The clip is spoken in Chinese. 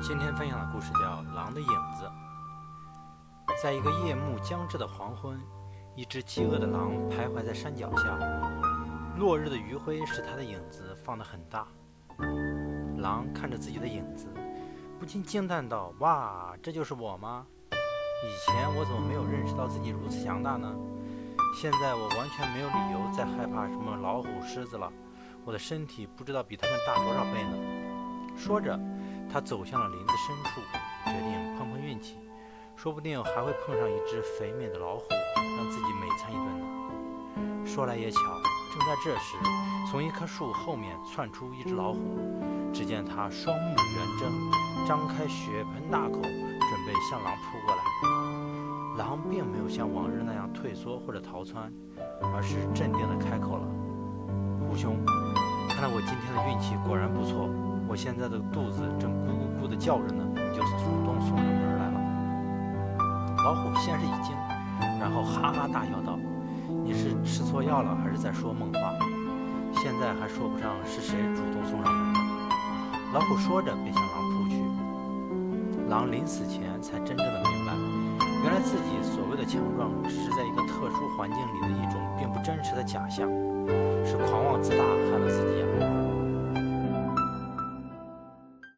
今天分享的故事叫《狼的影子》。在一个夜幕将至的黄昏，一只饥饿的狼徘徊在山脚下，落日的余晖使它的影子放得很大。狼看着自己的影子，不禁惊叹道：“哇，这就是我吗？以前我怎么没有认识到自己如此强大呢？现在我完全没有理由再害怕什么老虎、狮子了。我的身体不知道比它们大多少倍呢。”说着。他走向了林子深处，决定碰碰运气，说不定还会碰上一只肥美的老虎，让自己美餐一顿呢。说来也巧，正在这时，从一棵树后面窜出一只老虎。只见它双目圆睁，张开血盆大口，准备向狼扑过来。狼并没有像往日那样退缩或者逃窜，而是镇定地开口了：“虎兄，看来我今天的运气果然不错。”我现在的肚子正咕咕咕地叫着呢，就主动送上门来了。老虎先是一惊，然后哈哈大笑道：“你是吃错药了，还是在说梦话？现在还说不上是谁主动送上门的。”老虎说着便向狼扑去。狼临死前才真正的明白，原来自己所谓的强壮，只是在一个特殊环境里的一种并不真实的假象，是狂妄自大害了自己啊！